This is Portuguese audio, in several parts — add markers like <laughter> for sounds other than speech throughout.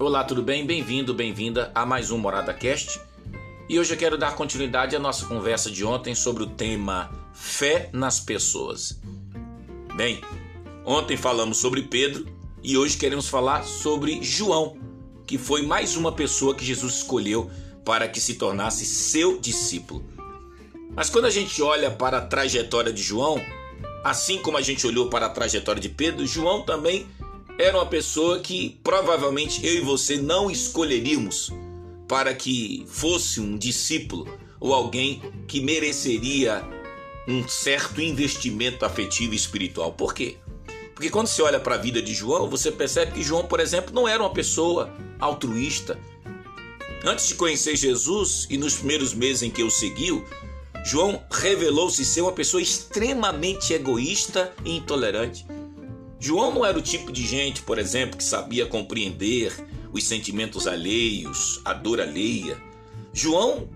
Olá, tudo bem? Bem-vindo, bem-vinda a mais um Morada Cast. E hoje eu quero dar continuidade à nossa conversa de ontem sobre o tema fé nas pessoas. Bem, ontem falamos sobre Pedro e hoje queremos falar sobre João, que foi mais uma pessoa que Jesus escolheu para que se tornasse seu discípulo. Mas quando a gente olha para a trajetória de João, assim como a gente olhou para a trajetória de Pedro, João também era uma pessoa que provavelmente eu e você não escolheríamos para que fosse um discípulo ou alguém que mereceria um certo investimento afetivo e espiritual. Por quê? Porque quando você olha para a vida de João, você percebe que João, por exemplo, não era uma pessoa altruísta. Antes de conhecer Jesus e nos primeiros meses em que o seguiu, João revelou-se ser uma pessoa extremamente egoísta e intolerante. João não era o tipo de gente, por exemplo, que sabia compreender os sentimentos alheios, a dor alheia. João,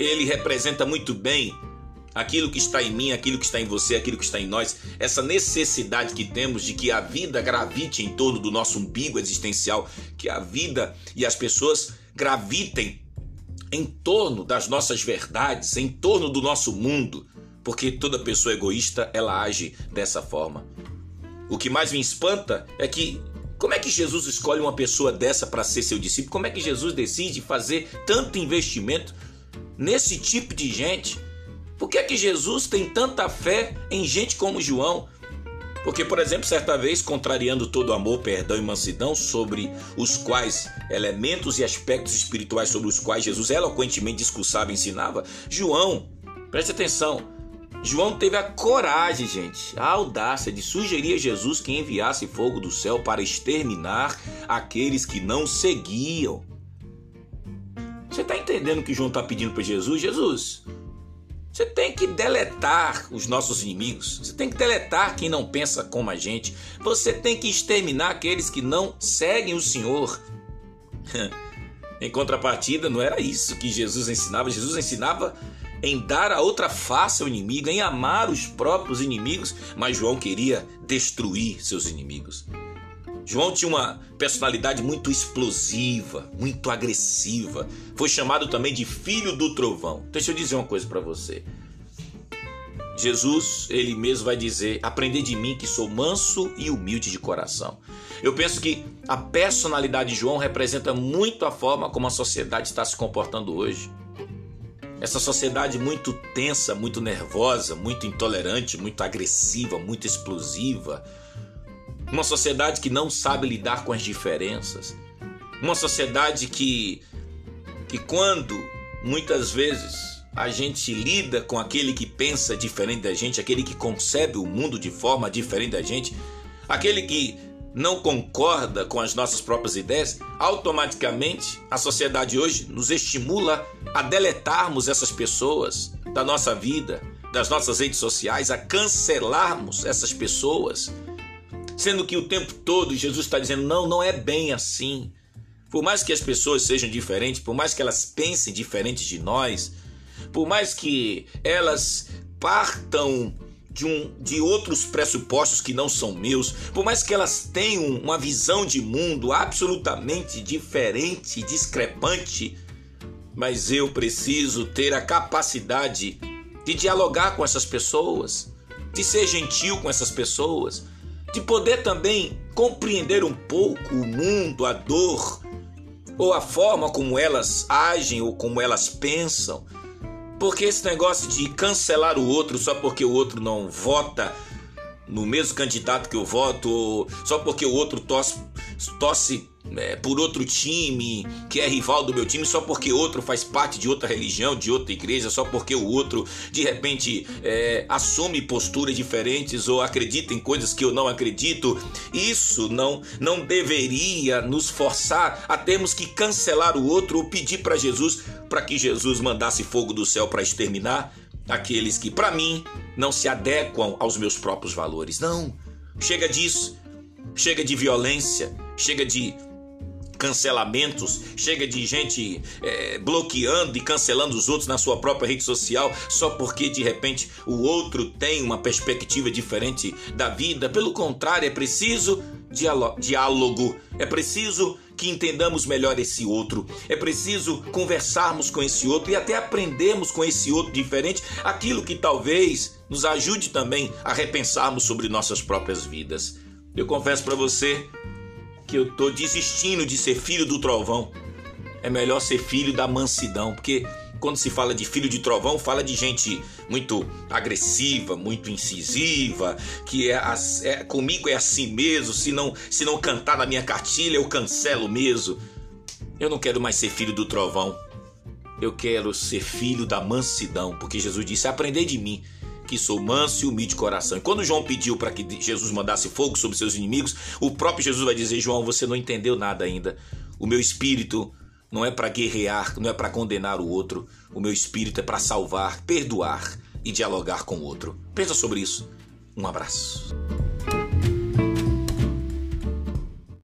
ele representa muito bem aquilo que está em mim, aquilo que está em você, aquilo que está em nós, essa necessidade que temos de que a vida gravite em torno do nosso umbigo existencial, que a vida e as pessoas gravitem em torno das nossas verdades, em torno do nosso mundo, porque toda pessoa egoísta ela age dessa forma. O que mais me espanta é que como é que Jesus escolhe uma pessoa dessa para ser seu discípulo? Como é que Jesus decide fazer tanto investimento nesse tipo de gente? Por que é que Jesus tem tanta fé em gente como João? Porque, por exemplo, certa vez, contrariando todo amor, perdão e mansidão, sobre os quais elementos e aspectos espirituais sobre os quais Jesus eloquentemente discursava e ensinava, João, preste atenção, João teve a coragem, gente, a audácia de sugerir a Jesus que enviasse fogo do céu para exterminar aqueles que não seguiam. Você está entendendo o que João está pedindo para Jesus? Jesus, você tem que deletar os nossos inimigos. Você tem que deletar quem não pensa como a gente. Você tem que exterminar aqueles que não seguem o Senhor. <laughs> em contrapartida, não era isso que Jesus ensinava. Jesus ensinava em dar a outra face ao inimigo, em amar os próprios inimigos, mas João queria destruir seus inimigos. João tinha uma personalidade muito explosiva, muito agressiva. Foi chamado também de filho do trovão. Deixa eu dizer uma coisa para você. Jesus, ele mesmo vai dizer: "Aprendei de mim que sou manso e humilde de coração". Eu penso que a personalidade de João representa muito a forma como a sociedade está se comportando hoje. Essa sociedade muito tensa, muito nervosa, muito intolerante, muito agressiva, muito explosiva. Uma sociedade que não sabe lidar com as diferenças. Uma sociedade que, que quando muitas vezes a gente lida com aquele que pensa diferente da gente, aquele que concebe o mundo de forma diferente da gente, aquele que não concorda com as nossas próprias ideias, automaticamente a sociedade hoje nos estimula a deletarmos essas pessoas da nossa vida, das nossas redes sociais, a cancelarmos essas pessoas, sendo que o tempo todo Jesus está dizendo: não, não é bem assim. Por mais que as pessoas sejam diferentes, por mais que elas pensem diferentes de nós, por mais que elas partam de, um, de outros pressupostos que não são meus, por mais que elas tenham uma visão de mundo absolutamente diferente, discrepante, mas eu preciso ter a capacidade de dialogar com essas pessoas, de ser gentil com essas pessoas, de poder também compreender um pouco o mundo, a dor, ou a forma como elas agem ou como elas pensam porque esse negócio de cancelar o outro só porque o outro não vota no mesmo candidato que eu voto, só porque o outro tosse, tosse é, por outro time que é rival do meu time, só porque outro faz parte de outra religião, de outra igreja, só porque o outro de repente é, assume posturas diferentes ou acredita em coisas que eu não acredito, isso não não deveria nos forçar a termos que cancelar o outro ou pedir para Jesus para que Jesus mandasse fogo do céu para exterminar aqueles que, para mim, não se adequam aos meus próprios valores. Não, chega disso. Chega de violência, chega de cancelamentos, chega de gente é, bloqueando e cancelando os outros na sua própria rede social só porque de repente o outro tem uma perspectiva diferente da vida. Pelo contrário, é preciso diálogo, é preciso que entendamos melhor esse outro. É preciso conversarmos com esse outro e até aprendermos com esse outro diferente aquilo que talvez nos ajude também a repensarmos sobre nossas próprias vidas. Eu confesso para você que eu tô desistindo de ser filho do trovão. É melhor ser filho da mansidão, porque quando se fala de filho de trovão, fala de gente muito agressiva, muito incisiva, que é, é, comigo é assim mesmo, se não, se não cantar na minha cartilha, eu cancelo mesmo. Eu não quero mais ser filho do trovão. Eu quero ser filho da mansidão, porque Jesus disse: "Aprendei de mim, que sou manso e humilde de coração". E quando João pediu para que Jesus mandasse fogo sobre seus inimigos, o próprio Jesus vai dizer: "João, você não entendeu nada ainda. O meu espírito não é para guerrear, não é para condenar o outro. O meu espírito é para salvar, perdoar e dialogar com o outro. Pensa sobre isso. Um abraço.